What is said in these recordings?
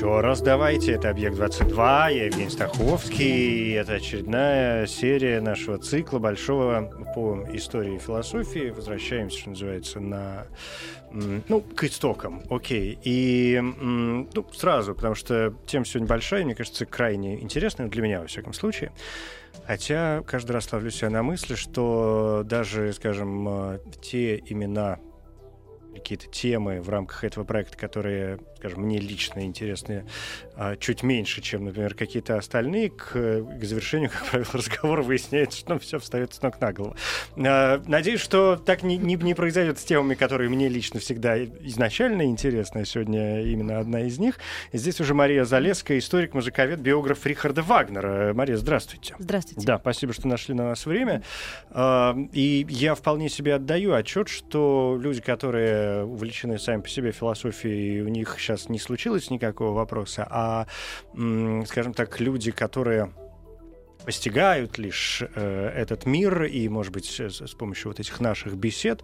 Еще раз давайте. Это «Объект-22». Я Евгений Стаховский. Это очередная серия нашего цикла большого по истории и философии. Возвращаемся, что называется, на ну, к истокам, окей. И ну, сразу, потому что тема сегодня большая, мне кажется, крайне интересная, для меня, во всяком случае. Хотя каждый раз ловлю себя на мысли, что даже, скажем, э, те имена, какие-то темы в рамках этого проекта, которые, скажем, мне лично интересны а, чуть меньше, чем, например, какие-то остальные, к, к завершению, как правило, разговора выясняется, что все встает с ног на голову. А, надеюсь, что так не, не, не произойдет с темами, которые мне лично всегда изначально интересны. Сегодня именно одна из них. И здесь уже Мария Залеская, историк, музыковед, биограф Рихарда Вагнера. Мария, здравствуйте. Здравствуйте. Да, спасибо, что нашли на нас время. А, и я вполне себе отдаю отчет, что люди, которые увлечены сами по себе философией, у них сейчас не случилось никакого вопроса, а, скажем так, люди, которые постигают лишь э, этот мир, и, может быть, с, помощью вот этих наших бесед,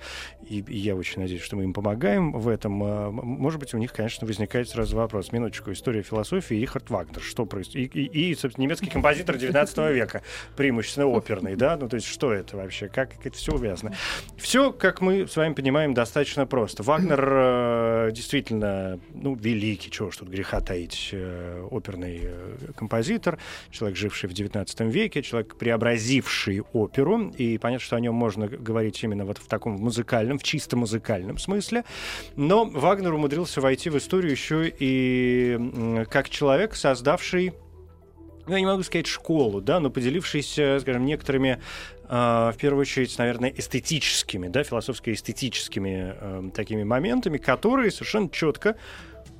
и, я очень надеюсь, что мы им помогаем в этом, э, может быть, у них, конечно, возникает сразу вопрос. Минуточку, история философии Рихард Вагнер, что происходит? И, и, и, собственно, немецкий композитор 19 века, преимущественно оперный, да? Ну, то есть, что это вообще? Как, это все увязано? Все, как мы с вами понимаем, достаточно просто. Вагнер э, действительно, ну, великий, чего ж тут греха таить, оперный композитор, человек, живший в 19 веке, человек, преобразивший оперу, и понятно, что о нем можно говорить именно вот в таком музыкальном, в чисто музыкальном смысле. Но Вагнер умудрился войти в историю еще и как человек, создавший ну, я не могу сказать школу, да, но поделившийся, скажем, некоторыми, э, в первую очередь, наверное, эстетическими, да, философско-эстетическими э, такими моментами, которые совершенно четко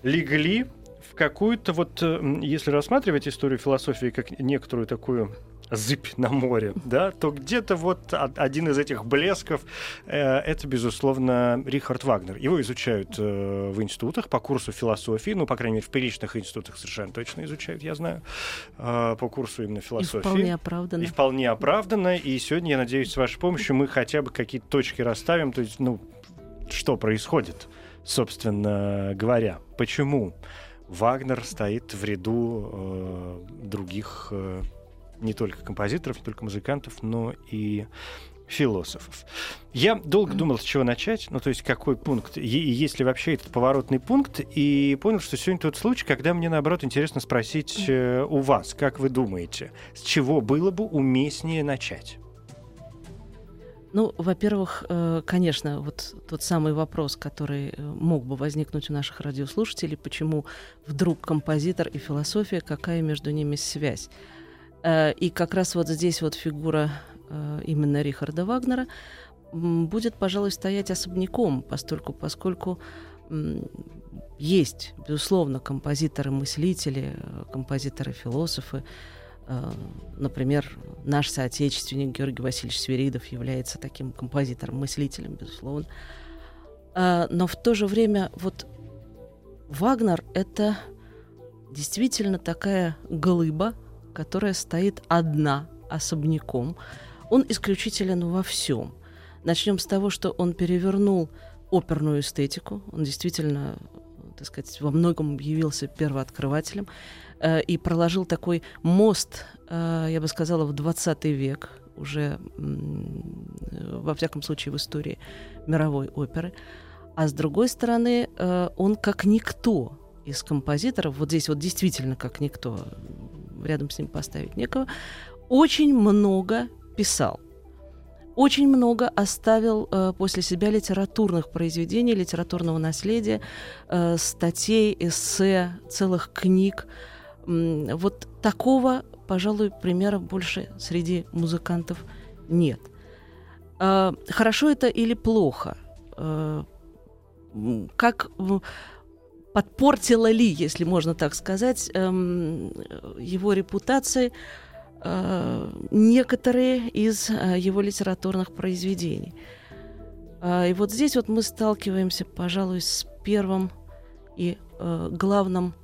легли какую-то вот, э, если рассматривать историю философии как некоторую такую зыбь на море, да, то где-то вот один из этих блесков э, это, безусловно, Рихард Вагнер. Его изучают э, в институтах по курсу философии, ну, по крайней мере, в приличных институтах совершенно точно изучают, я знаю, э, по курсу именно философии. И вполне оправданно. И вполне оправданно. И сегодня, я надеюсь, с вашей помощью мы хотя бы какие-то точки расставим, то есть, ну, что происходит, собственно говоря. Почему? Вагнер стоит в ряду э, других э, не только композиторов, не только музыкантов, но и философов. Я долго думал, с чего начать, ну то есть какой пункт, и есть ли вообще этот поворотный пункт, и понял, что сегодня тот случай, когда мне наоборот интересно спросить э, у вас, как вы думаете, с чего было бы уместнее начать? Ну, во-первых, э, конечно, вот тот самый вопрос, который э, мог бы возникнуть у наших радиослушателей, почему вдруг композитор и философия, какая между ними связь? Э, и как раз вот здесь вот фигура именно Рихарда Вагнера будет, пожалуй, стоять особняком, постольку, поскольку есть, безусловно, композиторы-мыслители, композиторы-философы, например, наш соотечественник Георгий Васильевич Свиридов является таким композитором, мыслителем, безусловно. Э, но в то же время вот Вагнер — это действительно такая глыба, которая стоит одна, особняком. Он исключителен во всем. Начнем с того, что он перевернул оперную эстетику. Он действительно, так сказать, во многом явился первооткрывателем. Э, и проложил такой мост, э, я бы сказала, в 20 век, уже во всяком случае в истории мировой оперы. А с другой стороны, э, он как никто из композиторов, вот здесь вот действительно как никто, рядом с ним поставить некого, очень много писал. Очень много оставил э, после себя литературных произведений, литературного наследия, э, статей, эссе, целых книг. Вот такого, пожалуй, примера больше среди музыкантов нет. А, хорошо это или плохо? А, как подпортила ли, если можно так сказать, эм, его репутации э, некоторые из его литературных произведений. И вот здесь вот мы сталкиваемся, пожалуй, с первым и э, главным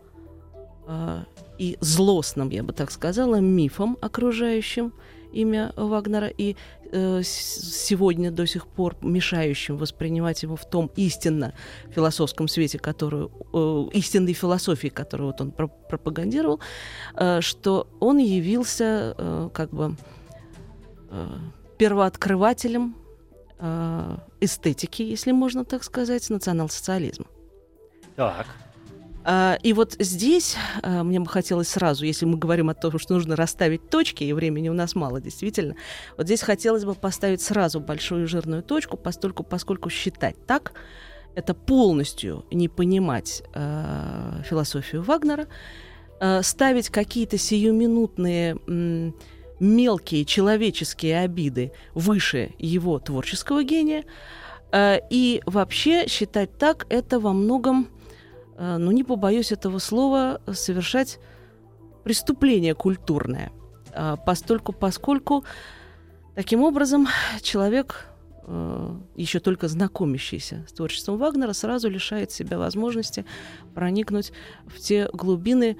э, и злостным, я бы так сказала, мифом окружающим имя Вагнера и э, сегодня до сих пор мешающим воспринимать его в том истинно философском свете, которую э, истинной философии, которую вот он про пропагандировал, э, что он явился как бы первооткрывателем эстетики, если можно так сказать, национал-социализма. Так. А, и вот здесь а, мне бы хотелось сразу, если мы говорим о том, что нужно расставить точки, и времени у нас мало, действительно, вот здесь хотелось бы поставить сразу большую жирную точку, постольку, поскольку считать так, это полностью не понимать э, философию Вагнера, э, ставить какие-то сиюминутные м, мелкие человеческие обиды выше его творческого гения, э, и вообще считать так это во многом Э, ну, не побоюсь этого слова, совершать преступление культурное. Э, постольку, поскольку таким образом человек, э, еще только знакомящийся с творчеством Вагнера, сразу лишает себя возможности проникнуть в те глубины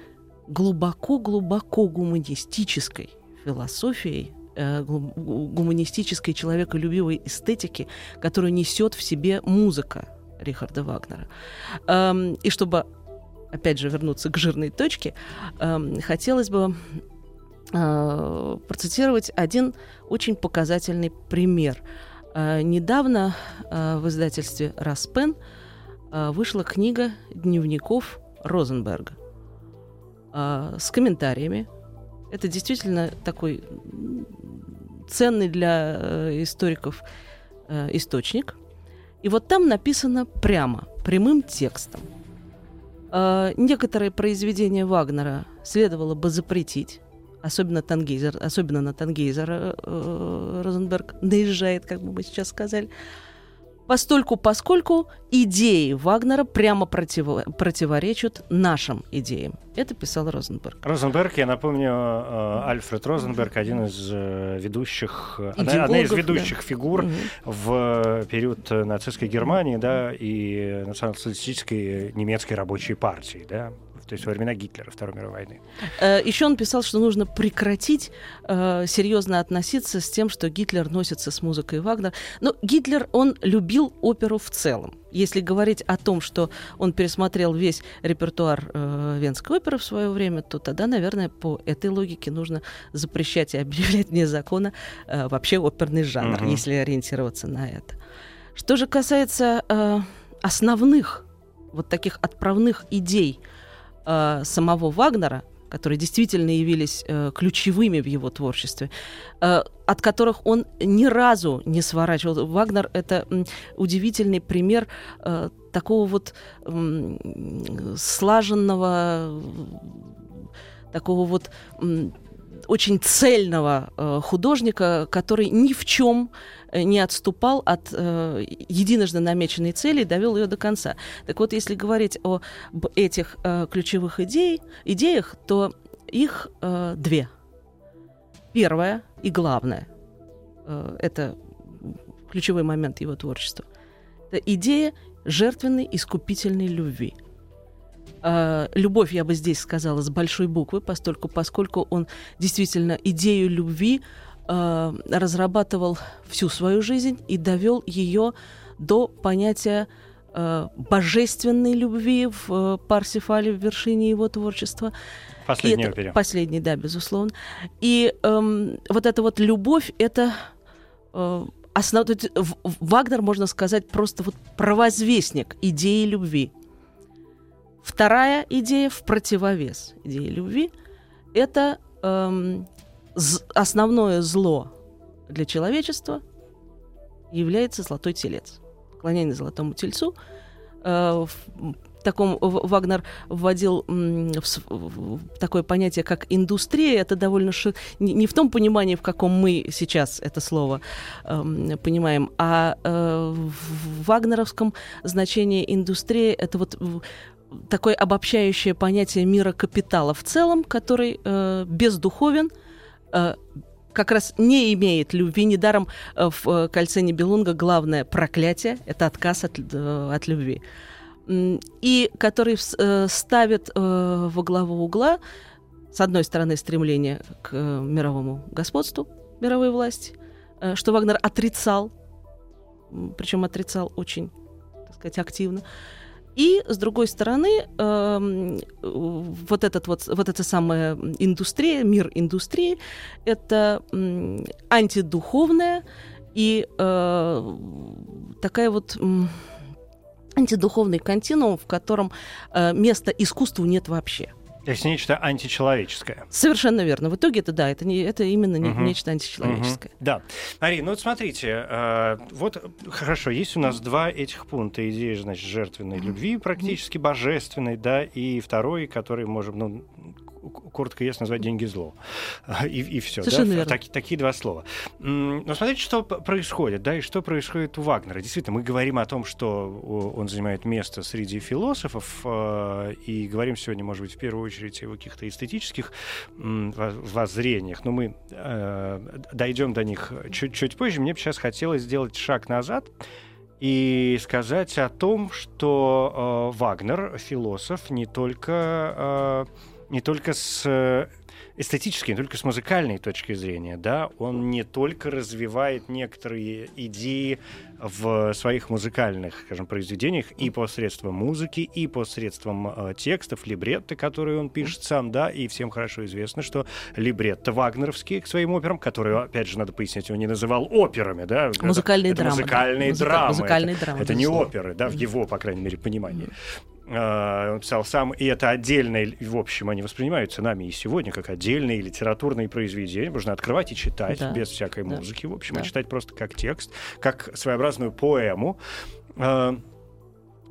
глубоко-глубоко гуманистической философией, гуманистической человеколюбивой эстетики, которую несет в себе музыка Рихарда Вагнера. Эм, и чтобы, опять же, вернуться к жирной точке, эм, хотелось бы э, процитировать один очень показательный пример. Э, недавно э, в издательстве «Распен» вышла книга дневников Розенберга с комментариями. Это действительно такой ценный для историков источник. И вот там написано прямо, прямым текстом. Э, некоторые произведения Вагнера следовало бы запретить, особенно Тангейзер, особенно на Тангейзера э, Розенберг наезжает, как бы мы сейчас сказали постольку поскольку идеи Вагнера прямо против, противоречат нашим идеям. Это писал Розенберг. Розенберг, я напомню, э, Альфред Розенберг, один из э, ведущих, одна, одна из ведущих да. фигур угу. в период нацистской Германии, да, и национал-социалистической немецкой рабочей партии, да, то есть во времена Гитлера, Второй мировой войны. Э, Еще он писал, что нужно прекратить э, серьезно относиться с тем, что Гитлер носится с музыкой Вагнера. Но Гитлер, он любил оперу в целом. Если говорить о том, что он пересмотрел весь репертуар э, Венской оперы в свое время, то тогда, наверное, по этой логике нужно запрещать и объявлять вне закона э, вообще оперный жанр, uh-huh. если ориентироваться на это. Что же касается э, основных вот таких отправных идей э, самого Вагнера, которые действительно явились э, ключевыми в его творчестве, э, от которых он ни разу не сворачивал. Вагнер — это удивительный пример э, такого вот м, слаженного, такого вот м, очень цельного э, художника, который ни в чем не отступал от э, единожды намеченной цели и довел ее до конца. Так вот, если говорить об этих э, ключевых идей, идеях, то их э, две. Первое и главное э, это ключевой момент его творчества. Это идея жертвенной искупительной любви. Uh, любовь, я бы здесь сказала, с большой буквы, постольку, поскольку он действительно идею любви э, разрабатывал всю свою жизнь и довел ее до понятия э, божественной любви в э, Парсифале, в вершине его творчества. Последний опере. Последний, да, безусловно. И э, вот эта вот любовь, это э, основ... Вагнер, можно сказать, просто вот провозвестник идеи любви. Вторая идея в противовес идеи любви – это эм, основное зло для человечества является золотой телец. Поклонение золотому тельцу. Э, в таком Вагнер вводил в, такое понятие, как индустрия. Это довольно ши... не, в том понимании, в каком мы сейчас это слово э, понимаем, а э, в вагнеровском значении индустрия это вот такое обобщающее понятие мира капитала в целом, который э, бездуховен, как раз не имеет любви. Недаром э, в э, «Кольце Нибелунга» главное проклятие — это отказ от, э, от любви. И который э, ставит э, во главу угла, с одной стороны, стремление к э, мировому господству мировой власти, э, что Вагнер отрицал, причем отрицал очень, так сказать, активно. И с другой стороны, э, вот этот вот вот эта самая индустрия, мир индустрии, это э, антидуховная и э, такая вот антидуховный континуум, в котором э, места искусству нет вообще. То есть нечто античеловеческое. Совершенно верно. В итоге это да, это, не, это именно не, угу. нечто античеловеческое. Угу. Да. Мария, ну вот смотрите, э, вот хорошо, есть у нас два этих пункта идеи, значит, жертвенной любви, практически божественной, да, и второй, который можем, ну, коротко ясно назвать деньги зло. И, и все. Совершенно да? верно. Так, такие два слова. Но смотрите, что происходит, да, и что происходит у Вагнера. Действительно, мы говорим о том, что он занимает место среди философов, э, и говорим сегодня, может быть, в первую очередь о каких-то эстетических воззрениях, но мы э, дойдем до них чуть-чуть позже. Мне бы сейчас хотелось сделать шаг назад и сказать о том, что э, Вагнер, философ, не только э, не только с э, эстетической, не только с музыкальной точки зрения, да, он не только развивает некоторые идеи в своих музыкальных, скажем, произведениях и посредством музыки, и посредством э, текстов, либретто, которые он пишет сам, да, и всем хорошо известно, что либретто вагнеровские к своим операм, которые, опять же, надо пояснить, он не называл операми, да, музыкальные это, драмы, музыкальные да. драмы, музыкальные это, драмы, это не оперы, да, в его, по крайней мере, понимании. А, он писал сам, и это отдельные, в общем, они воспринимаются нами и сегодня как отдельные литературные произведения. Можно открывать и читать да. без всякой да. музыки, в общем, да. и читать просто как текст, как своеобразную поэму. А,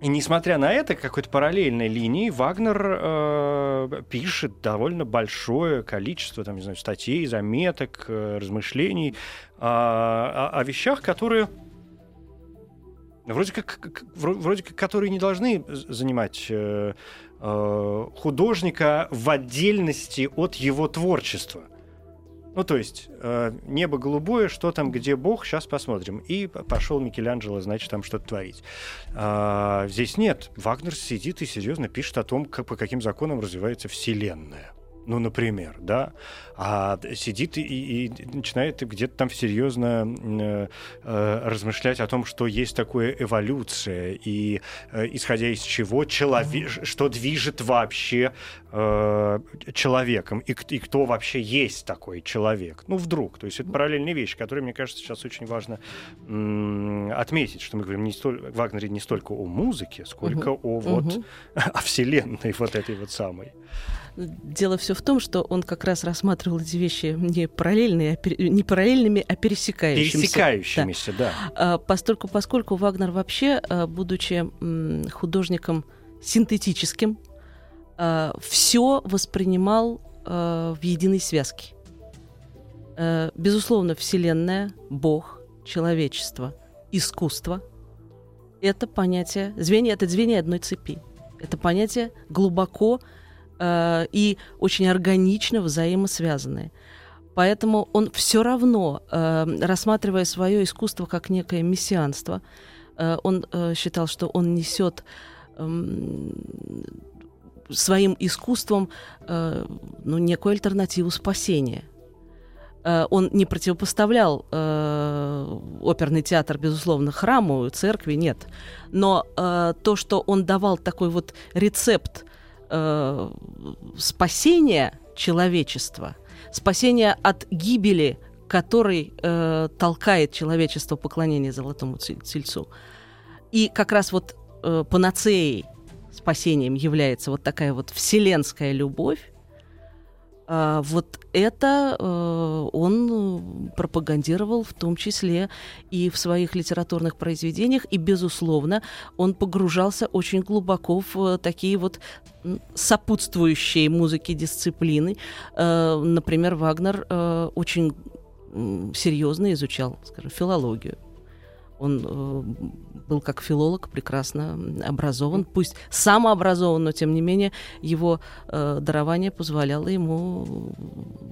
и несмотря на это, какой-то параллельной линии, Вагнер э, пишет довольно большое количество там, не знаю, статей, заметок, э, размышлений э, о, о вещах, которые Вроде как, вроде как, которые не должны занимать э, э, художника в отдельности от его творчества. Ну, то есть, э, небо голубое, что там, где Бог, сейчас посмотрим. И пошел Микеланджело, значит, там что-то творить. А, здесь нет. Вагнер сидит и серьезно пишет о том, как, по каким законам развивается Вселенная ну, например, да, а сидит и, и начинает где-то там серьезно э, э, размышлять о том, что есть такое эволюция, и э, исходя из чего человек, что движет вообще э, человеком, и, и кто вообще есть такой человек. Ну, вдруг. То есть это параллельные вещи, которые, мне кажется, сейчас очень важно м- отметить, что мы говорим не столь, в Вагнере не столько о музыке, сколько угу. о вот угу. о вселенной вот этой вот самой. Дело все в том, что он как раз рассматривал эти вещи не, параллельные, а не параллельными, а пересекающимися. Пересекающимися, да. да. А, поскольку, поскольку Вагнер вообще, а, будучи художником синтетическим, а, все воспринимал в единой связке. Безусловно, Вселенная, Бог, человечество, искусство — это понятие, звенья, это звенья одной цепи. Это понятие глубоко э, и очень органично взаимосвязанные. Поэтому он все равно, э, рассматривая свое искусство как некое мессианство, э, он э, считал, что он несет э, своим искусством э, ну, некую альтернативу спасения. Э, он не противопоставлял э, оперный театр, безусловно, храму, церкви, нет. Но э, то, что он давал такой вот рецепт э, спасения человечества, спасения от гибели, который э, толкает человечество поклонение золотому тельцу. И как раз вот э, панацеей, спасением является вот такая вот вселенская любовь, а, вот это э, он пропагандировал в том числе и в своих литературных произведениях, и, безусловно, он погружался очень глубоко в такие вот сопутствующие музыке дисциплины. Э, например, Вагнер э, очень серьезно изучал, скажем, филологию Он э, был как филолог прекрасно образован, пусть самообразован, но тем не менее его э, дарование позволяло ему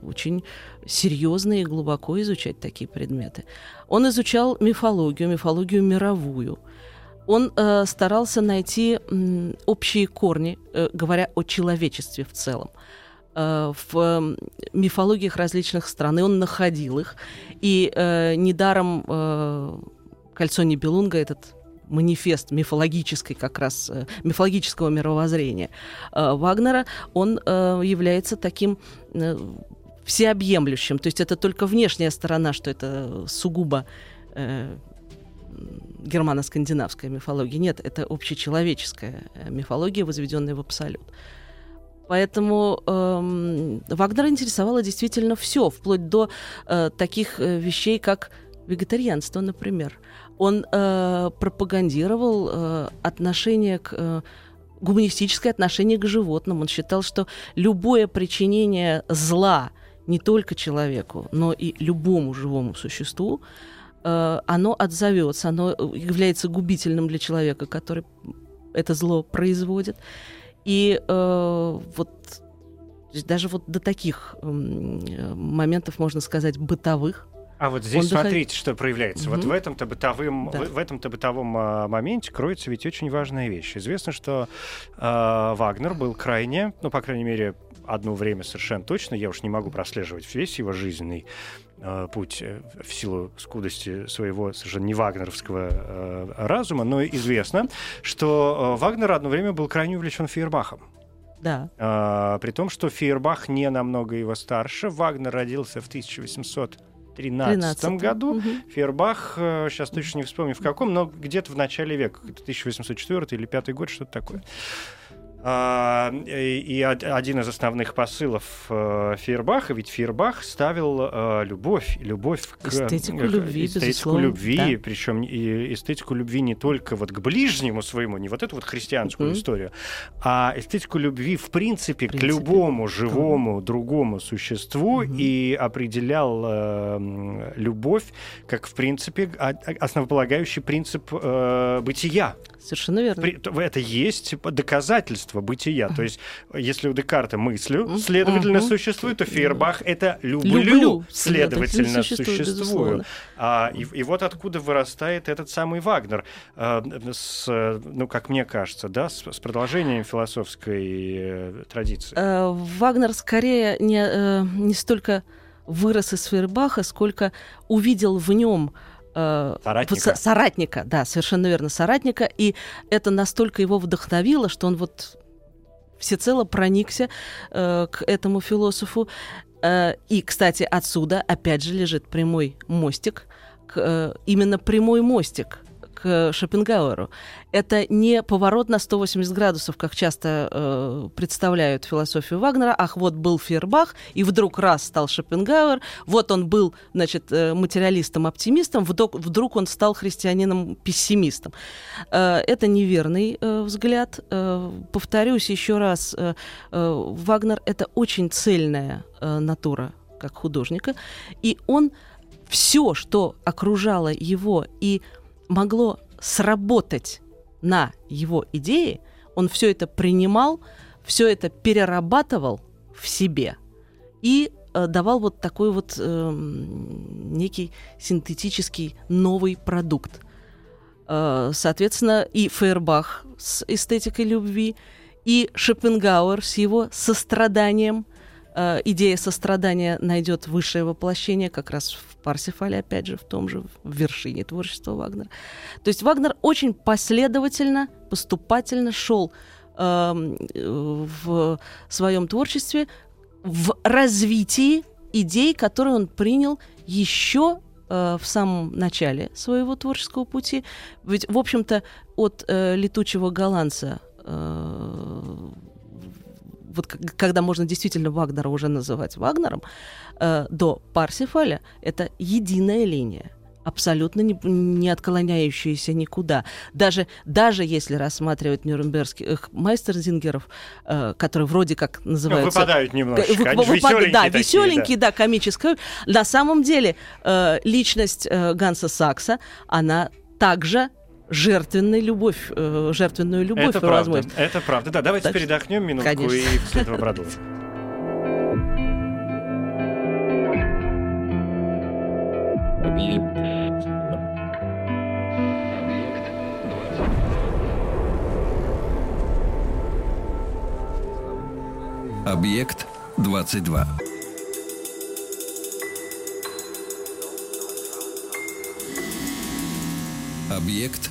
очень серьезно и глубоко изучать такие предметы. Он изучал мифологию, мифологию мировую. Он э, старался найти м, общие корни, э, говоря о человечестве в целом э, в мифологиях различных стран, и он находил их. И э, недаром э, «Кольцо Нибелунга» этот манифест мифологической как раз э, мифологического мировоззрения э, Вагнера, он э, является таким всеобъемлющим. То есть это только внешняя сторона, что это сугубо германо-скандинавская мифология. Нет, это общечеловеческая мифология, возведенная в абсолют. Поэтому эм, Вагнера интересовало действительно все, вплоть до э, таких вещей, как вегетарианство, например. Он э, пропагандировал э, отношение к э, гуманистическое отношение к животным. Он считал, что любое причинение зла не только человеку, но и любому живому существу, э, оно отзовется, оно является губительным для человека, который это зло производит. И э, вот даже вот до таких э, моментов, можно сказать, бытовых, а вот здесь он смотрите, доход... что проявляется. Угу. Вот в этом-то бытовом, да. в, в этом-то бытовом а, моменте кроется ведь очень важная вещь. Известно, что а, Вагнер был крайне, ну, по крайней мере, одно время совершенно точно, я уж не могу прослеживать весь его жизненный э, путь э, в силу скудости своего совершенно не вагнеровского э, разума, но известно, что э, Вагнер одно время был крайне увлечен Фейербахом. Да. А, при том, что Фейербах не намного его старше. Вагнер родился в 1800 13 году. Угу. Фербах, сейчас точно не вспомню в каком, но где-то в начале века, 1804 или 5 год, что-то такое. А, и один из основных посылов э, Фейербаха, ведь Фейербах ставил э, любовь, любовь к эстетику любви, эстетику любви, да. причем и эстетику любви не только вот к ближнему своему, не вот эту вот христианскую mm-hmm. историю, а эстетику любви в принципе, в принципе. к любому живому mm-hmm. другому существу mm-hmm. и определял э, любовь как в принципе основополагающий принцип э, бытия. Совершенно верно. При, это есть доказательство бытия. То есть, если у Декарта мыслю, следовательно, uh-huh. существует, то Фейербах это люблю, люблю следовательно, существую. А, и, и вот откуда вырастает этот самый Вагнер, а, с, ну, как мне кажется, да, с, с продолжением философской э, традиции. Э, Вагнер скорее не, э, не столько вырос из Фейербаха, сколько увидел в нем Э, соратника. соратника, да, совершенно верно, соратника, и это настолько его вдохновило, что он вот всецело проникся э, к этому философу. Э, и, кстати, отсюда опять же лежит прямой мостик, к, э, именно прямой мостик к Шопенгауэру. Это не поворот на 180 градусов, как часто э, представляют философию Вагнера. Ах, вот был Фейербах, и вдруг раз стал Шопенгауэр. Вот он был, значит, э, материалистом-оптимистом, вдруг, вдруг он стал христианином-пессимистом. Э, это неверный э, взгляд. Э, повторюсь еще раз, э, э, Вагнер — это очень цельная э, натура как художника, и он все, что окружало его и могло сработать на его идеи, он все это принимал, все это перерабатывал в себе и э, давал вот такой вот э, некий синтетический новый продукт. Э, соответственно, и Фейербах с эстетикой любви, и Шопенгауэр с его состраданием. Э, идея сострадания найдет высшее воплощение как раз в Парсифале, опять же, в том же, в вершине творчества Вагнера. То есть Вагнер очень последовательно, поступательно шел э, в своем творчестве в развитии идей, которые он принял еще э, в самом начале своего творческого пути. Ведь, в общем-то, от э, летучего голландца э, вот когда можно действительно Вагнера уже называть Вагнером, э, до Парсифаля это единая линия абсолютно не, не отклоняющиеся никуда. Даже, даже если рассматривать нюрнбергских майстерзингеров, э, которые вроде как называются... Ну, выпадают немножко. Вы, выпад... веселенькие да, такие, веселенькие, да, да комические. На самом деле э, личность э, Ганса Сакса, она также жертвенную любовь, э, жертвенную любовь это правда, это правда. Да, давайте Так передохнем минутку Конечно. и после этого продолжим. Объект 22. Объект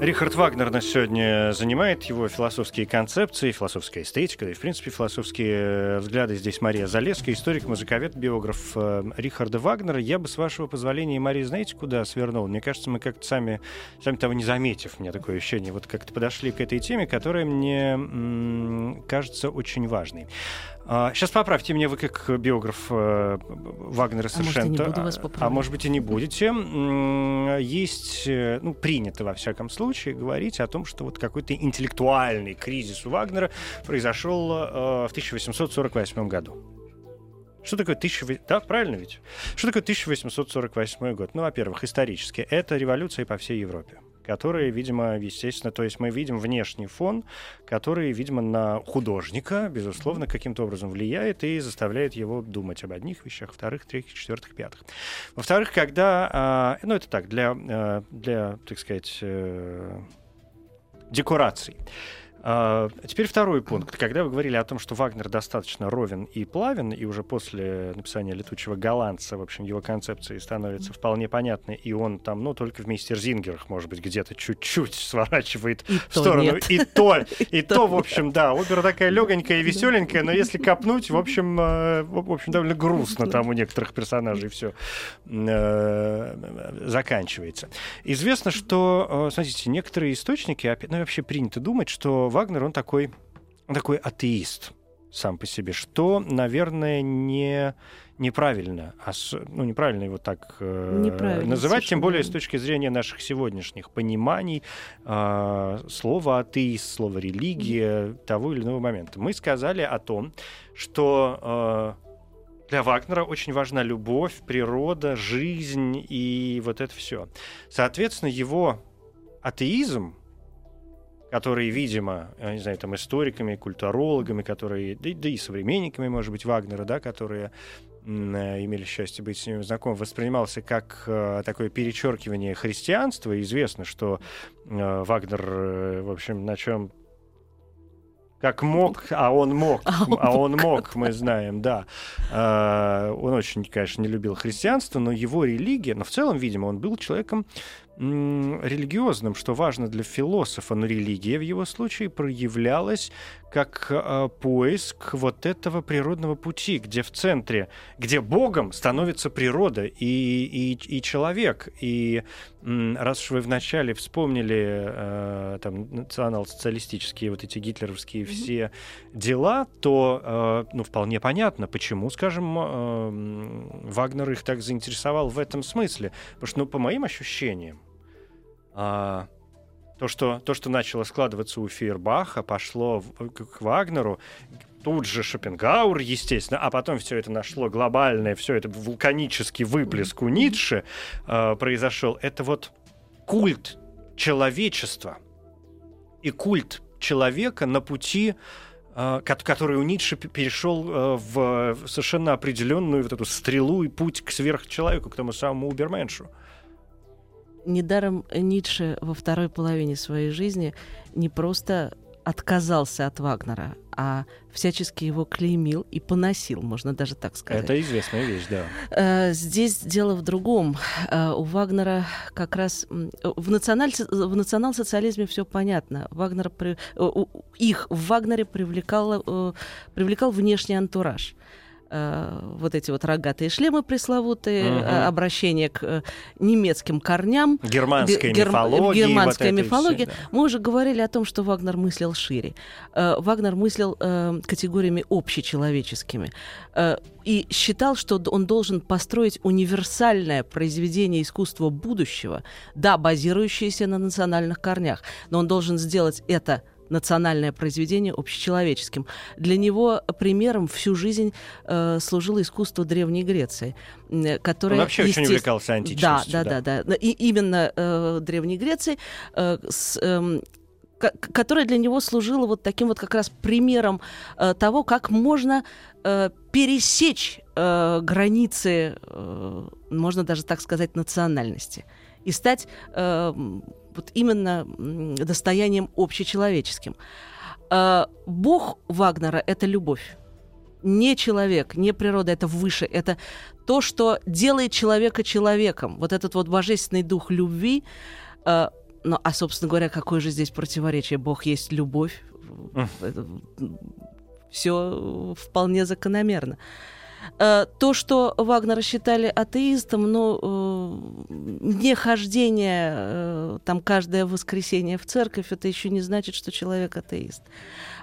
Рихард Вагнер нас сегодня занимает, его философские концепции, философская эстетика, да и, в принципе, философские э, взгляды. Здесь Мария Залеская, историк, музыковед, биограф э, Рихарда Вагнера. Я бы, с вашего позволения, Мария, знаете, куда свернул? Мне кажется, мы как-то сами, сами того не заметив, у меня такое ощущение, вот как-то подошли к этой теме, которая мне м, кажется очень важной. А, Сейчас поправьте меня, вы как биограф э, Вагнера А может, совершенно... не буду вас а поправлять. может быть, и не будете. Есть, э, ну, принято, во всяком случае, говорить о том, что вот какой-то интеллектуальный кризис у Вагнера произошел э, в 1848 году. Что такое 1800... Да, правильно ведь? Что такое 1848 год? Ну, во-первых, исторически. Это революция по всей Европе которые, видимо, естественно, то есть мы видим внешний фон, который, видимо, на художника, безусловно, каким-то образом влияет и заставляет его думать об одних вещах, вторых, третьих, четвертых, пятых. Во-вторых, когда, а, ну это так, для, а, для так сказать, э, декораций. А, Теперь второй пункт. Когда вы говорили о том, что Вагнер достаточно ровен и плавен, и уже после написания «Летучего голландца», в общем, его концепции становятся вполне понятны, и он там, ну, только в «Мистерзингерах», может быть, где-то чуть-чуть сворачивает И в то сторону. нет. И то, и то в общем, да, опера такая легонькая и веселенькая, но если копнуть, в общем, э, в общем, довольно грустно там у некоторых персонажей все заканчивается. Известно, что, э, смотрите, некоторые источники, ну, вообще принято думать, что Вагнер, он такой, он такой атеист сам по себе, что, наверное, не неправильно, ос- ну неправильно его так э, Неправильно, называть, тем совершенно более верно. с точки зрения наших сегодняшних пониманий э, слова атеист, слова религия того или иного момента. Мы сказали о том, что э, для Вагнера очень важна любовь, природа, жизнь и вот это все. Соответственно, его атеизм, который, видимо, я не знаю, там историками, культурологами, которые, да, да и современниками, может быть, Вагнера, да, которые э, имели счастье быть с ним знакомы, воспринимался как э, такое перечеркивание христианства. И известно, что э, Вагнер, э, в общем, на чем как мог, а он мог, А он а он мог, мы знаем, да. Э, Он очень, конечно, не любил христианство, но его религия, но в целом, видимо, он был человеком религиозным, что важно для философа, но религия в его случае проявлялась как э, поиск вот этого природного пути, где в центре, где Богом становится природа и, и, и человек. И раз уж вы вначале вспомнили э, там национал-социалистические вот эти гитлеровские все дела, то э, ну вполне понятно, почему, скажем, э, Вагнер их так заинтересовал в этом смысле, потому что, ну по моим ощущениям а, то, что, то, что начало складываться у Фейербаха, пошло в- к, Вагнеру, тут же Шопенгауэр, естественно, а потом все это нашло глобальное, все это вулканический выплеск у Ницше э, произошел. Это вот культ человечества и культ человека на пути э, ко- который у Ницше перешел э, в совершенно определенную вот эту стрелу и путь к сверхчеловеку, к тому самому Уберменшу. Недаром Ницше во второй половине своей жизни не просто отказался от Вагнера, а всячески его клеймил и поносил, можно даже так сказать. Это известная вещь, да. Э, Здесь дело в другом. Э, У Вагнера как раз в, националь... в национал-социализме все понятно. У- их в Вагнере привлекал, э, привлекал внешний антураж. Э, вот эти вот рогатые шлемы пресловутые, угу. обращение к э, немецким корням. Германская гер, мифология. Германская вот мифология. Все, да. Мы уже говорили о том, что Вагнер мыслил шире. Э, Вагнер мыслил э, категориями общечеловеческими. Э, и считал, что он должен построить универсальное произведение искусства будущего, да, базирующееся на национальных корнях, но он должен сделать это национальное произведение общечеловеческим. Для него примером всю жизнь э, служило искусство Древней Греции, которое... Он вообще естественно... очень увлекался античностью. Да, да, да. да. И именно э, Древней Греции э, с... Э, которая для него служила вот таким вот как раз примером э, того, как можно э, пересечь э, границы, э, можно даже так сказать, национальности и стать э, вот именно достоянием общечеловеческим. Э, Бог Вагнера — это любовь. Не человек, не природа, это выше. Это то, что делает человека человеком. Вот этот вот божественный дух любви. Э, ну, а, собственно говоря, какое же здесь противоречие? Бог есть любовь. Все вполне закономерно. Э, то, что Вагнера считали атеистом, но ну, не хождение э, там каждое воскресенье в церковь, это еще не значит, что человек атеист.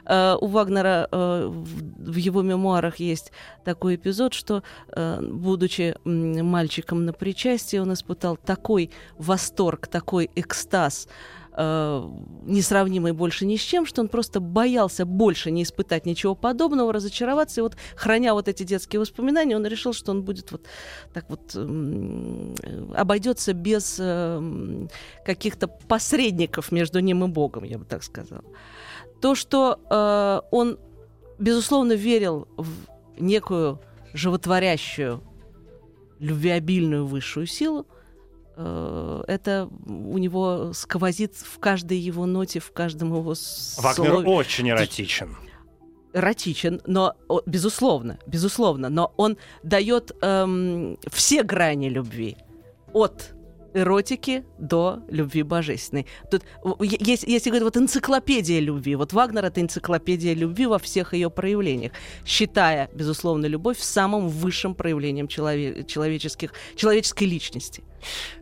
Э, у Вагнера в его мемуарах есть такой эпизод, что, будучи мальчиком на причастии, он испытал такой восторг, такой экстаз э, несравнимый больше ни с чем, что он просто боялся больше не испытать ничего подобного, разочароваться. И вот, храня вот эти детские воспоминания, он решил, что он будет вот так вот э, обойдется без э, каких-то посредников между ним и Богом, я бы так сказала. То, что э, он, безусловно, верил в некую животворящую, любвеобильную высшую силу, это у него сквозит в каждой его ноте, в каждом его Вагнер слове. очень эротичен. Эротичен, но безусловно, безусловно, но он дает эм, все грани любви от эротики до любви божественной. Тут есть, если говорить, вот энциклопедия любви. Вот Вагнер — это энциклопедия любви во всех ее проявлениях, считая, безусловно, любовь самым высшим проявлением челове- человеческих, человеческой личности.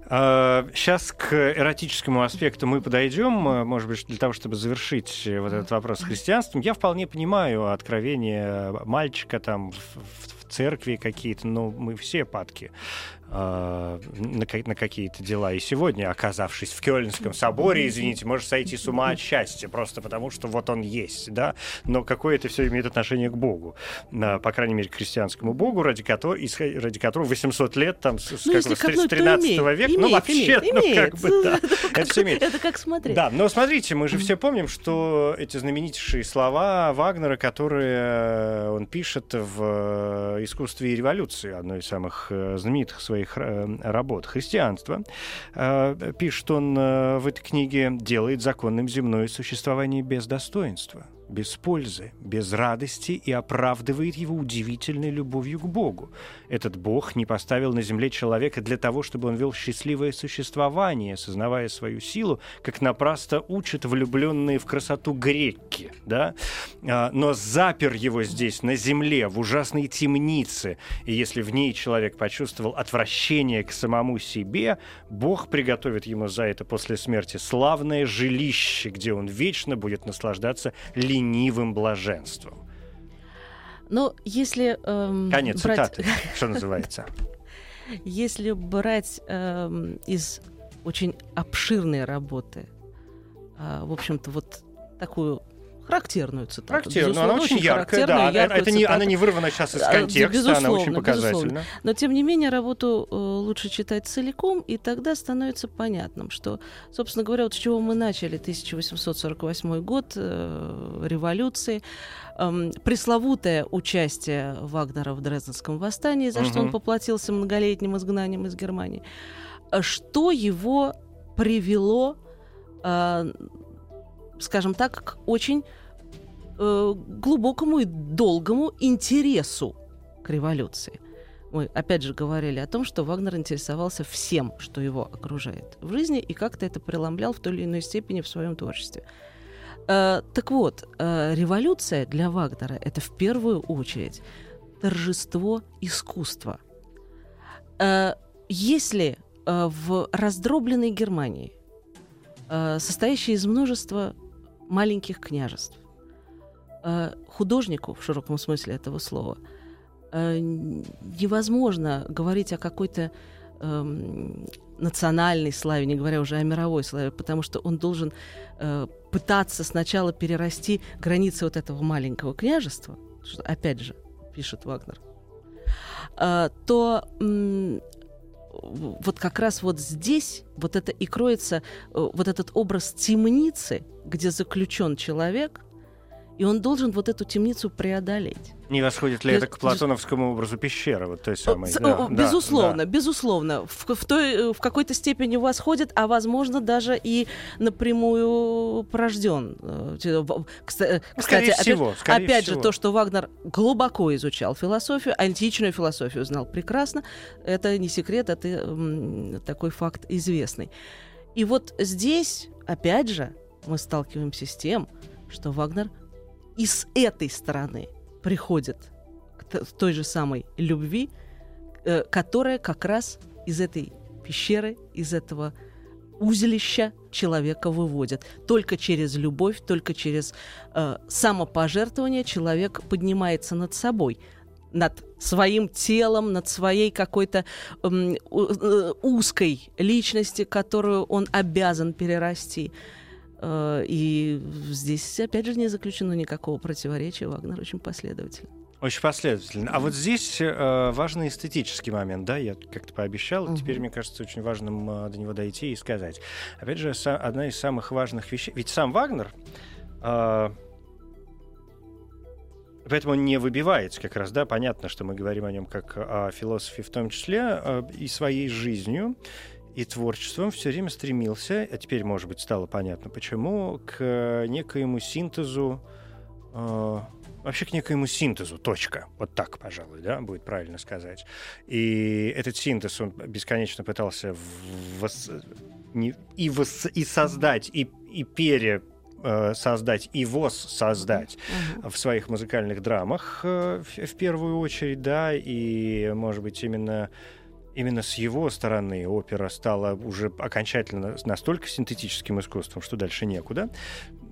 Сейчас к эротическому аспекту мы подойдем, может быть, для того, чтобы завершить э, вот этот вопрос с христианством. Я вполне понимаю откровение мальчика там в, в церкви какие-то, но мы все падки на, на какие-то дела. И сегодня, оказавшись в Кёльнском соборе, извините, может сойти с ума от счастья, просто потому что вот он есть, да, но какое это все имеет отношение к Богу, э, по крайней мере, к христианскому Богу, ради которого, ради которого 800 лет, там, с, ну, как, с 13 века, имеет, ну, вообще, имеет, ну, как бы, да, это, это, имеет. это как смотреть. Да, но смотрите, мы же все помним, что эти знаменитейшие слова Вагнера, которые он пишет в э, «Искусстве и революции», одной из самых э, знаменитых своих своих э, работ. Христианство, э, пишет он э, в этой книге, делает законным земное существование без достоинства – без пользы, без радости и оправдывает его удивительной любовью к Богу. Этот Бог не поставил на земле человека для того, чтобы он вел счастливое существование, осознавая свою силу, как напрасно учат влюбленные в красоту греки, да? А, но запер его здесь, на земле, в ужасной темнице, и если в ней человек почувствовал отвращение к самому себе, Бог приготовит ему за это после смерти славное жилище, где он вечно будет наслаждаться линией ленивым блаженством. Ну, если... Эм, Конец брать... цитаты, что называется. Если брать эм, из очень обширной работы, э, в общем-то, вот такую характерную цитату. Характерную, она очень, очень яркая, да. Яркую это не, она не вырвана сейчас из а, контекста, безусловно, она очень показательна. Безусловно. Но, тем не менее, работу э, лучше читать целиком, и тогда становится понятным, что, собственно говоря, вот с чего мы начали 1848 год, э, революции, э, пресловутое участие Вагнера в Дрезденском восстании, за угу. что он поплатился многолетним изгнанием из Германии, что его привело э, скажем так, к очень э, глубокому и долгому интересу к революции. Мы опять же говорили о том, что Вагнер интересовался всем, что его окружает в жизни, и как-то это преломлял в той или иной степени в своем творчестве. Э, так вот, э, революция для Вагнера это в первую очередь торжество искусства. Э, если э, в раздробленной Германии, э, состоящей из множества маленьких княжеств, художнику в широком смысле этого слова, невозможно говорить о какой-то эм, национальной славе, не говоря уже о мировой славе, потому что он должен э, пытаться сначала перерасти границы вот этого маленького княжества, что, опять же, пишет Вагнер, э, то э, вот как раз вот здесь вот это и кроется э, вот этот образ темницы, где заключен человек, и он должен вот эту темницу преодолеть. Не восходит ли это к платоновскому образу пещеры, вот той самой? Да, безусловно, да. безусловно. В, в, той, в какой-то степени восходит, а возможно даже и напрямую порожден. Э, кстати, скорее опять, всего, скорее опять всего. же, то, что Вагнер глубоко изучал философию, античную философию знал прекрасно, это не секрет, это такой факт известный. И вот здесь, опять же, мы сталкиваемся с тем, что Вагнер и с этой стороны приходит к той же самой любви, э, которая как раз из этой пещеры, из этого узелища человека выводит. Только через любовь, только через э, самопожертвование человек поднимается над собой, над своим телом, над своей какой-то э, узкой личности, которую он обязан перерасти. Э, и здесь, опять же, не заключено никакого противоречия. Вагнер очень последовательный. Очень последовательно. А вот здесь э, важный эстетический момент, да, я как-то пообещал, угу. теперь, мне кажется, очень важным э, до него дойти и сказать. Опять же, са- одна из самых важных вещей, ведь сам Вагнер, э, поэтому он не выбивается как раз, да, понятно, что мы говорим о нем как о философе в том числе, э, и своей жизнью, и творчеством все время стремился, а теперь, может быть, стало понятно почему, к некоему синтезу, э, вообще к некоему синтезу, точка. Вот так, пожалуй, да, будет правильно сказать. И этот синтез он бесконечно пытался вос, не, и, вос, и создать, и, и пере э, создать и воссоздать uh-huh. в своих музыкальных драмах э, в первую очередь, да, и, может быть, именно именно с его стороны опера стала уже окончательно настолько синтетическим искусством, что дальше некуда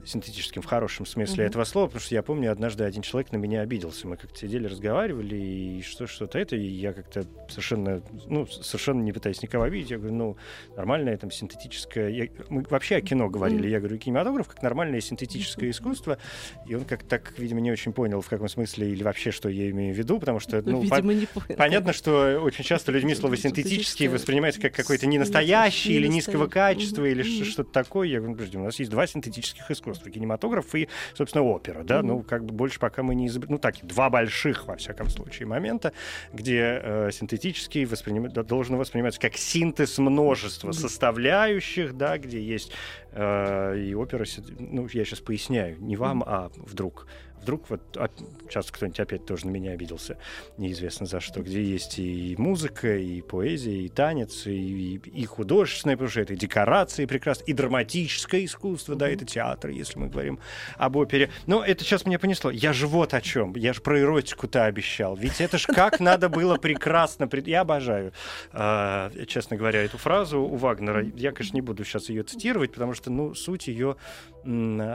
синтетическим в хорошем смысле mm-hmm. этого слова, потому что я помню, однажды один человек на меня обиделся. Мы как-то сидели, разговаривали, и что, что-то это, и я как-то совершенно, ну, совершенно не пытаясь никого обидеть, я говорю, ну, нормальное там синтетическое... Я, мы вообще о кино говорили, mm-hmm. я говорю, кинематограф как нормальное синтетическое искусство, и он как так, видимо, не очень понял, в каком смысле или вообще, что я имею в виду, потому что, ну, видимо, по- не понял. понятно, что очень часто людьми слово синтетический воспринимается как какой-то ненастоящий или низкого качества, или что-то такое. Я говорю, подожди, у нас есть два синтетических искусства, кинематограф и, собственно, опера, да, mm-hmm. ну, как бы больше пока мы не изобрели, ну, так, два больших, во всяком случае, момента, где э, синтетический восприним... должен восприниматься как синтез множества mm-hmm. составляющих, да, где есть э, и опера, ну, я сейчас поясняю, не вам, mm-hmm. а вдруг вдруг вот а, сейчас кто-нибудь опять тоже на меня обиделся, неизвестно за что, где есть и музыка, и поэзия, и танец, и, и художественное, потому что это и декорации прекрасно, и драматическое искусство, да, это театр, если мы говорим об опере. Но это сейчас мне понесло. Я же вот о чем. Я же про эротику-то обещал. Ведь это ж как надо было прекрасно. Я обожаю, а, честно говоря, эту фразу у Вагнера. Я, конечно, не буду сейчас ее цитировать, потому что, ну, суть ее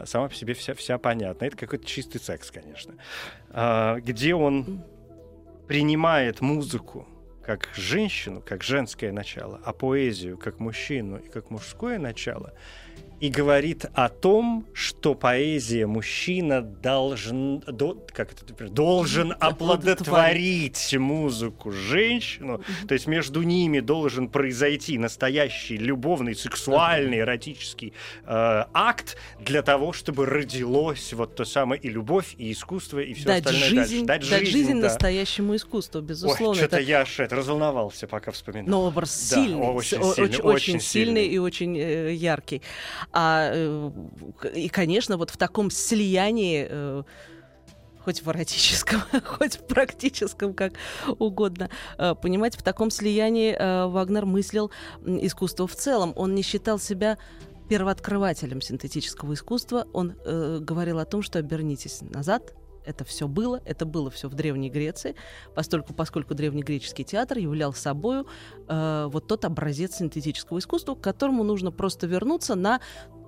сама по себе вся, вся понятна. Это какой-то чистый секс, конечно. А, где он принимает музыку как женщину, как женское начало, а поэзию как мужчину и как мужское начало — и говорит о том, что поэзия мужчина должен, до, как это, например, должен оплодотворить музыку женщину, то есть между ними должен произойти настоящий любовный, сексуальный, эротический э, акт для того, чтобы родилось вот то самое и любовь, и искусство, и все дать остальное жизнь, дальше. Дать, дать жизнь, жизнь да. настоящему искусству, безусловно. Ой, что-то это... я это разолновался, пока вспоминал. Но образ да, сильный, очень, сильный, очень, очень сильный и очень э, яркий. А, э, и, конечно, вот в таком слиянии э, хоть в эротическом, хоть в практическом, как угодно. Э, понимаете, в таком слиянии Вагнер мыслил искусство в целом. Он не считал себя первооткрывателем синтетического искусства. Он э, говорил о том, что обернитесь назад, это все было, это было все в Древней Греции, поскольку, поскольку древнегреческий театр являл собой э, вот тот образец синтетического искусства, к которому нужно просто вернуться на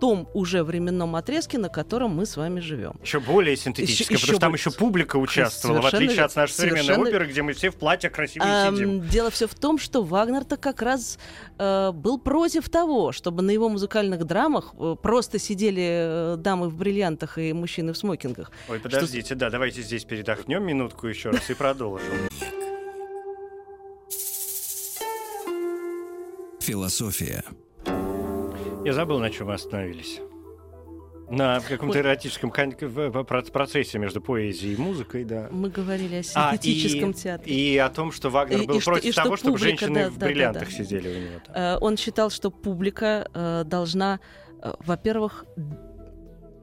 том уже временном отрезке, на котором мы с вами живем. Еще более синтетическое, потому что там еще публика участвовала, в отличие от нашей современной оперы, где мы все в платьях красиво эм, сидим. Дело все в том, что Вагнер-то как раз э, был против того, чтобы на его музыкальных драмах э, просто сидели э, дамы в бриллиантах и мужчины в смокингах. Ой, подождите, что... да, давайте здесь передохнем минутку еще раз и продолжим. Философия. Я забыл, на чем мы остановились. На каком-то эротическом процессе между поэзией и музыкой, да. Мы говорили о синтетическом а, и, театре. И о том, что Вагнер и, был и против что, того, что публика, чтобы женщины да, в да, бриллиантах да, да. сидели у него. Там. Э, он считал, что публика э, должна, э, во-первых,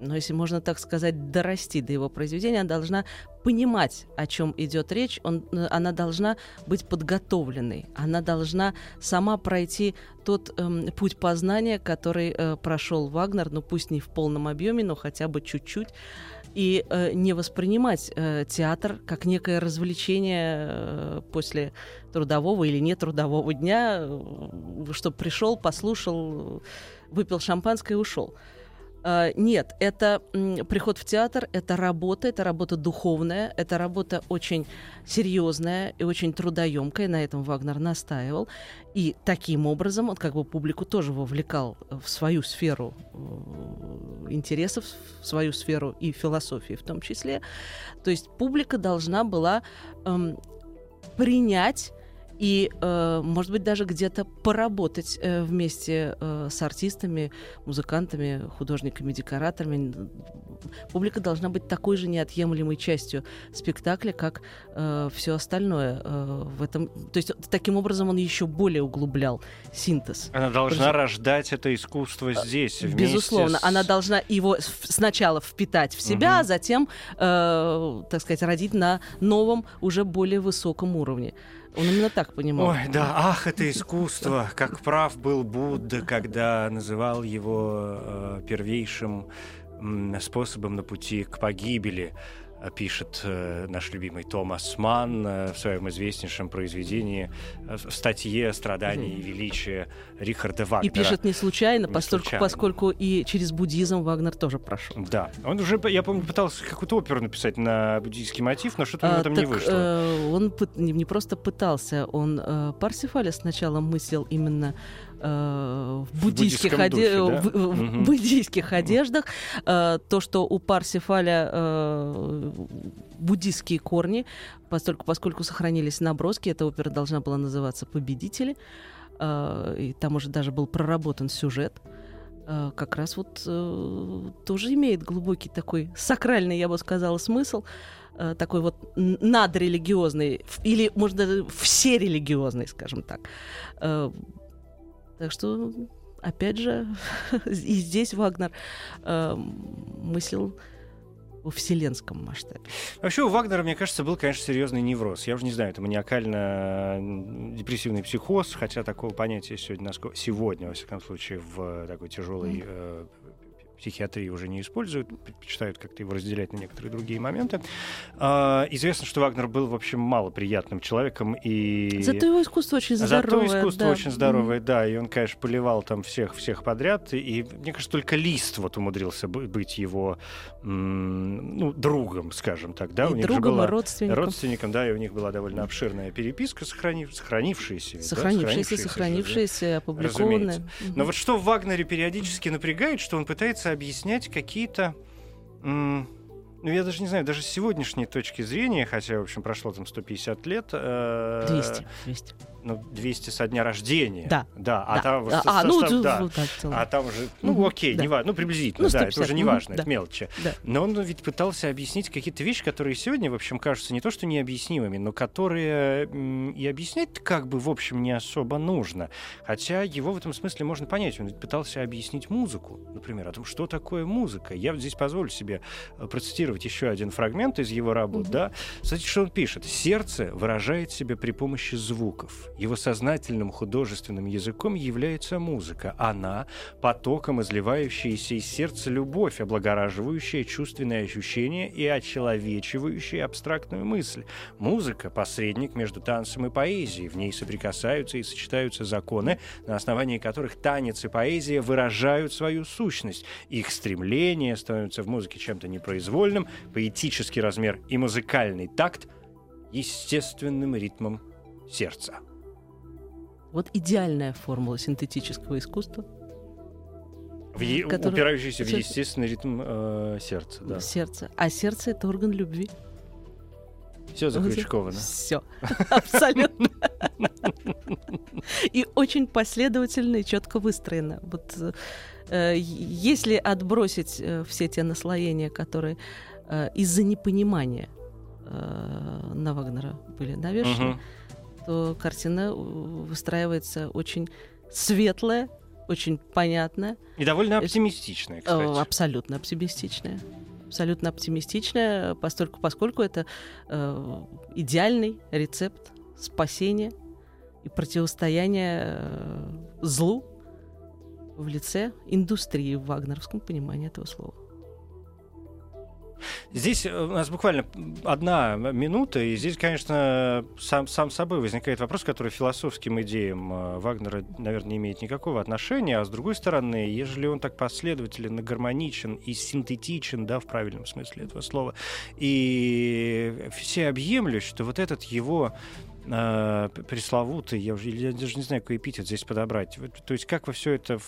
ну, если можно так сказать, дорасти до его произведения, она должна понимать, о чем идет речь, он, э, она должна быть подготовленной, она должна сама пройти тот эм, путь познания, который э, прошел Вагнер, ну пусть не в полном объеме, но хотя бы чуть-чуть, и э, не воспринимать э, театр как некое развлечение э, после трудового или нетрудового дня, э, что пришел, послушал, выпил шампанское и ушел. Нет, это приход в театр, это работа, это работа духовная, это работа очень серьезная и очень трудоемкая, на этом Вагнер настаивал. И таким образом он как бы публику тоже вовлекал в свою сферу э, интересов, в свою сферу и философии в том числе. То есть публика должна была эм, принять и, э, может быть, даже где-то поработать э, вместе э, с артистами, музыкантами, художниками, декораторами. Публика должна быть такой же неотъемлемой частью спектакля, как э, все остальное э, в этом. То есть таким образом он еще более углублял синтез. Она должна Потому... рождать это искусство здесь. Безусловно, с... она должна его сначала впитать в себя, угу. а затем, э, так сказать, родить на новом, уже более высоком уровне. Он именно так понимал. Ой, да, ах, это искусство. Как прав был Будда, когда называл его э, первейшим способом на пути к погибели пишет э, наш любимый Томас Манн э, в своем известнейшем произведении э, в статье «Страдания и величие» Рихарда Вагнера. И пишет не случайно, не поскольку, случайно. поскольку и через буддизм Вагнер тоже прошел. Да, он уже, я помню, пытался какую-то оперу написать на буддийский мотив, но что-то а, в этом так, не вышло. Э, он не, просто пытался, он э, Парсифаля сначала мыслил именно э, в буддийских, оде... духе, да? в, в буддийских одеждах. Э, то, что у Парсифаля э, буддийские корни, поскольку, поскольку сохранились наброски, эта опера должна была называться «Победители». Э, и там уже даже был проработан сюжет э, как раз вот э, тоже имеет глубокий такой сакральный, я бы сказала, смысл э, такой вот надрелигиозный или, можно все религиозный, скажем так. Э, так что, опять же, и здесь Вагнер э, мыслил во вселенском масштабе. Вообще у Вагнера, мне кажется, был, конечно, серьезный невроз. Я уже не знаю, это маниакально-депрессивный психоз, хотя такого понятия сегодня, сегодня, во всяком случае, в такой тяжелой э, психиатрии уже не используют, предпочитают как-то его разделять на некоторые другие моменты. А, известно, что Вагнер был, в общем, малоприятным человеком. И... Зато его искусство очень здоровое. Зато искусство да. очень здоровое, mm-hmm. да. И он, конечно, поливал там всех, всех подряд. И, мне кажется, только Лист вот умудрился быть его ну, другом, скажем так. Да? И у них другом, была... и родственником. Родственником, да, и у них была довольно обширная переписка, сохранив... сохранившаяся. Сохранившаяся, да? сохранившаяся, сохранившаяся, опубликованная. Mm-hmm. Но вот что в Вагнере периодически напрягает, что он пытается объяснять какие-то... ну, я даже не знаю, даже с сегодняшней точки зрения, хотя, в общем, прошло там 150 лет... Э, 200, 200 ну, 200 со дня рождения. Да. Да, а да. там... А, а, ну, да. Ну, да, а там уже... Ну, угу, окей, да. не важно. Ну, приблизительно, ну, да, это уже не важно, угу, это да. мелочи. Да. Но он ведь пытался объяснить какие-то вещи, которые сегодня, в общем, кажутся не то, что необъяснимыми, но которые и объяснять как бы, в общем, не особо нужно. Хотя его в этом смысле можно понять. Он ведь пытался объяснить музыку, например, о том, что такое музыка. Я здесь позволю себе э, процитировать еще один фрагмент из его работ, Мгм. да. Смотрите, что он пишет. Сердце выражает себя при помощи звуков. Его сознательным художественным языком является музыка. Она — потоком изливающаяся из сердца любовь, облагораживающая чувственные ощущения и очеловечивающая абстрактную мысль. Музыка — посредник между танцем и поэзией. В ней соприкасаются и сочетаются законы, на основании которых танец и поэзия выражают свою сущность. Их стремление становится в музыке чем-то непроизвольным, поэтический размер и музыкальный такт — естественным ритмом сердца. Вот идеальная формула синтетического искусства. В е- Который- Упирающийся в естественный ритм э, сердца. Да. Сердце. А сердце это орган любви. Все закрючковано. Все. Абсолютно. И очень последовательно и четко выстроено. Вот э, если отбросить э, все те наслоения, которые э, из-за непонимания э, на Вагнера были навешаны, Мгм. То картина э, выстраивается очень светлая, очень понятная, И довольно оптимистичная, Э, кстати. Абсолютно оптимистичная. Абсолютно оптимистичная, поскольку, поскольку это э, идеальный рецепт спасения и противостояния э, злу в лице индустрии в вагнеровском понимании этого слова. Здесь э, у нас буквально одна минута, и здесь, конечно, сам, сам собой возникает вопрос, который философским идеям э, Вагнера, наверное, не имеет никакого отношения, а с другой стороны, ежели он так последователен и гармоничен и синтетичен, да, в правильном смысле этого слова, и всеобъемлющ, то вот этот его э, пресловутый, я уже я даже не знаю, какой эпитет здесь подобрать, то есть как во все это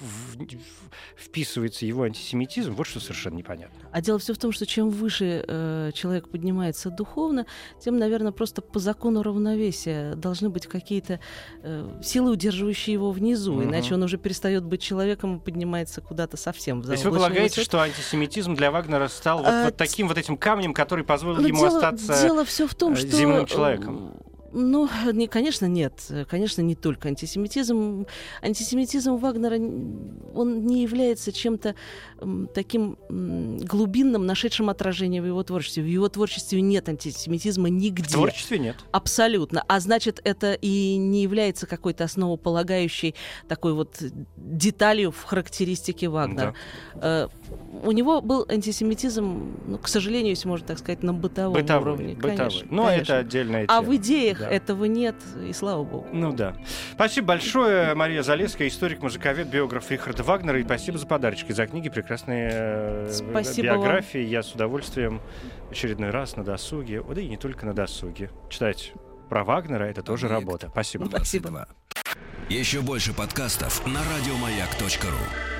в- в- в- вписывается его антисемитизм, вот что совершенно непонятно. А дело все в том, что чем выше э, человек поднимается духовно, тем, наверное, просто по закону равновесия должны быть какие-то э, силы, удерживающие его внизу. Мгм. Иначе он уже перестает быть человеком и поднимается куда-то совсем То есть вы полагаете, высоты. что антисемитизм для Вагнера стал вот, А, вот таким вот этим камнем, который позволил Но ему дело, остаться... дело все в том, э, что земным э, человеком? Ну, не, конечно, нет. Конечно, не только антисемитизм. Антисемитизм Вагнера, он не является чем-то таким глубинным, нашедшим отражение в его творчестве. В его творчестве нет антисемитизма В нигде. творчестве нет. Абсолютно. А значит, это и не является какой-то основополагающей такой вот деталью в характеристике Вагнера. Э, у него был антисемитизм, ну, к сожалению, если можно так сказать, на бытовом Бытовой, уровне. бытовой. Конечно, Но конечно. это отдельная А тема. в идеях Да. этого нет, и слава богу. Ну да. Спасибо большое, Мария Залеская, историк, музыковед, биограф Рихарда Вагнера. И спасибо за подарочки, за книги, прекрасные э, Спасибо вам. биографии. Я с удовольствием очередной раз на досуге, да и не только на досуге, читать про Вагнера, это тоже Объект. работа. Спасибо. Спасибо. 22. Еще больше подкастов на радиомаяк.ру.